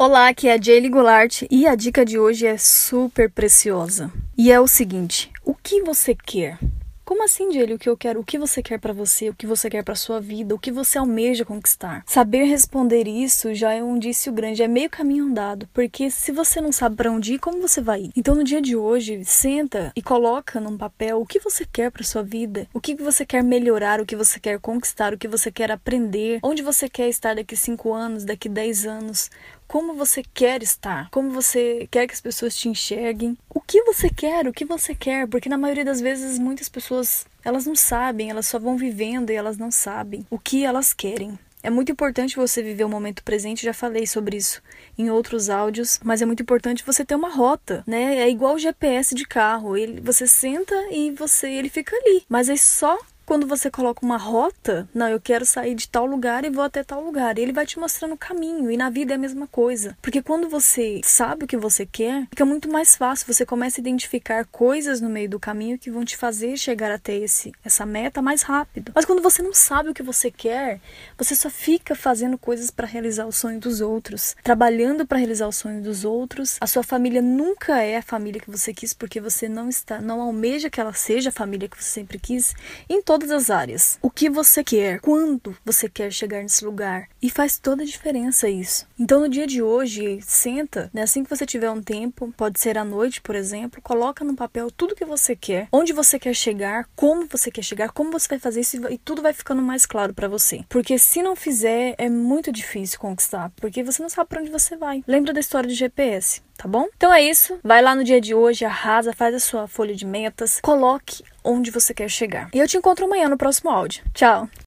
Olá, aqui é a Jaylee Goulart e a dica de hoje é super preciosa. E é o seguinte: o que você quer? Como assim, Jaylee, o que eu quero? O que você quer para você? O que você quer para sua vida? O que você almeja conquistar? Saber responder isso já é um indício grande, é meio caminho andado, porque se você não sabe para onde ir, como você vai ir? Então, no dia de hoje, senta e coloca num papel o que você quer para sua vida, o que você quer melhorar, o que você quer conquistar, o que você quer aprender, onde você quer estar daqui 5 anos, daqui 10 anos, como você quer estar, como você quer que as pessoas te enxerguem, o que você quer, o que você quer, porque na maioria das vezes muitas pessoas elas não sabem, elas só vão vivendo e elas não sabem o que elas querem. É muito importante você viver o momento presente, já falei sobre isso em outros áudios, mas é muito importante você ter uma rota, né? É igual o GPS de carro, ele você senta e você ele fica ali, mas é só quando você coloca uma rota, não, eu quero sair de tal lugar e vou até tal lugar, ele vai te mostrando o caminho. E na vida é a mesma coisa. Porque quando você sabe o que você quer, fica muito mais fácil. Você começa a identificar coisas no meio do caminho que vão te fazer chegar até esse essa meta mais rápido. Mas quando você não sabe o que você quer, você só fica fazendo coisas para realizar o sonho dos outros, trabalhando para realizar o sonho dos outros. A sua família nunca é a família que você quis porque você não está, não almeja que ela seja a família que você sempre quis. Em todo todas as áreas. O que você quer, quando você quer chegar nesse lugar. E faz toda a diferença isso. Então no dia de hoje, senta, né, assim que você tiver um tempo, pode ser à noite, por exemplo, coloca no papel tudo que você quer, onde você quer chegar, como você quer chegar, como você vai fazer isso e tudo vai ficando mais claro para você. Porque se não fizer, é muito difícil conquistar, porque você não sabe para onde você vai. Lembra da história do GPS? Tá bom? Então é isso. Vai lá no dia de hoje, arrasa, faz a sua folha de metas, coloque onde você quer chegar. E eu te encontro amanhã no próximo áudio. Tchau!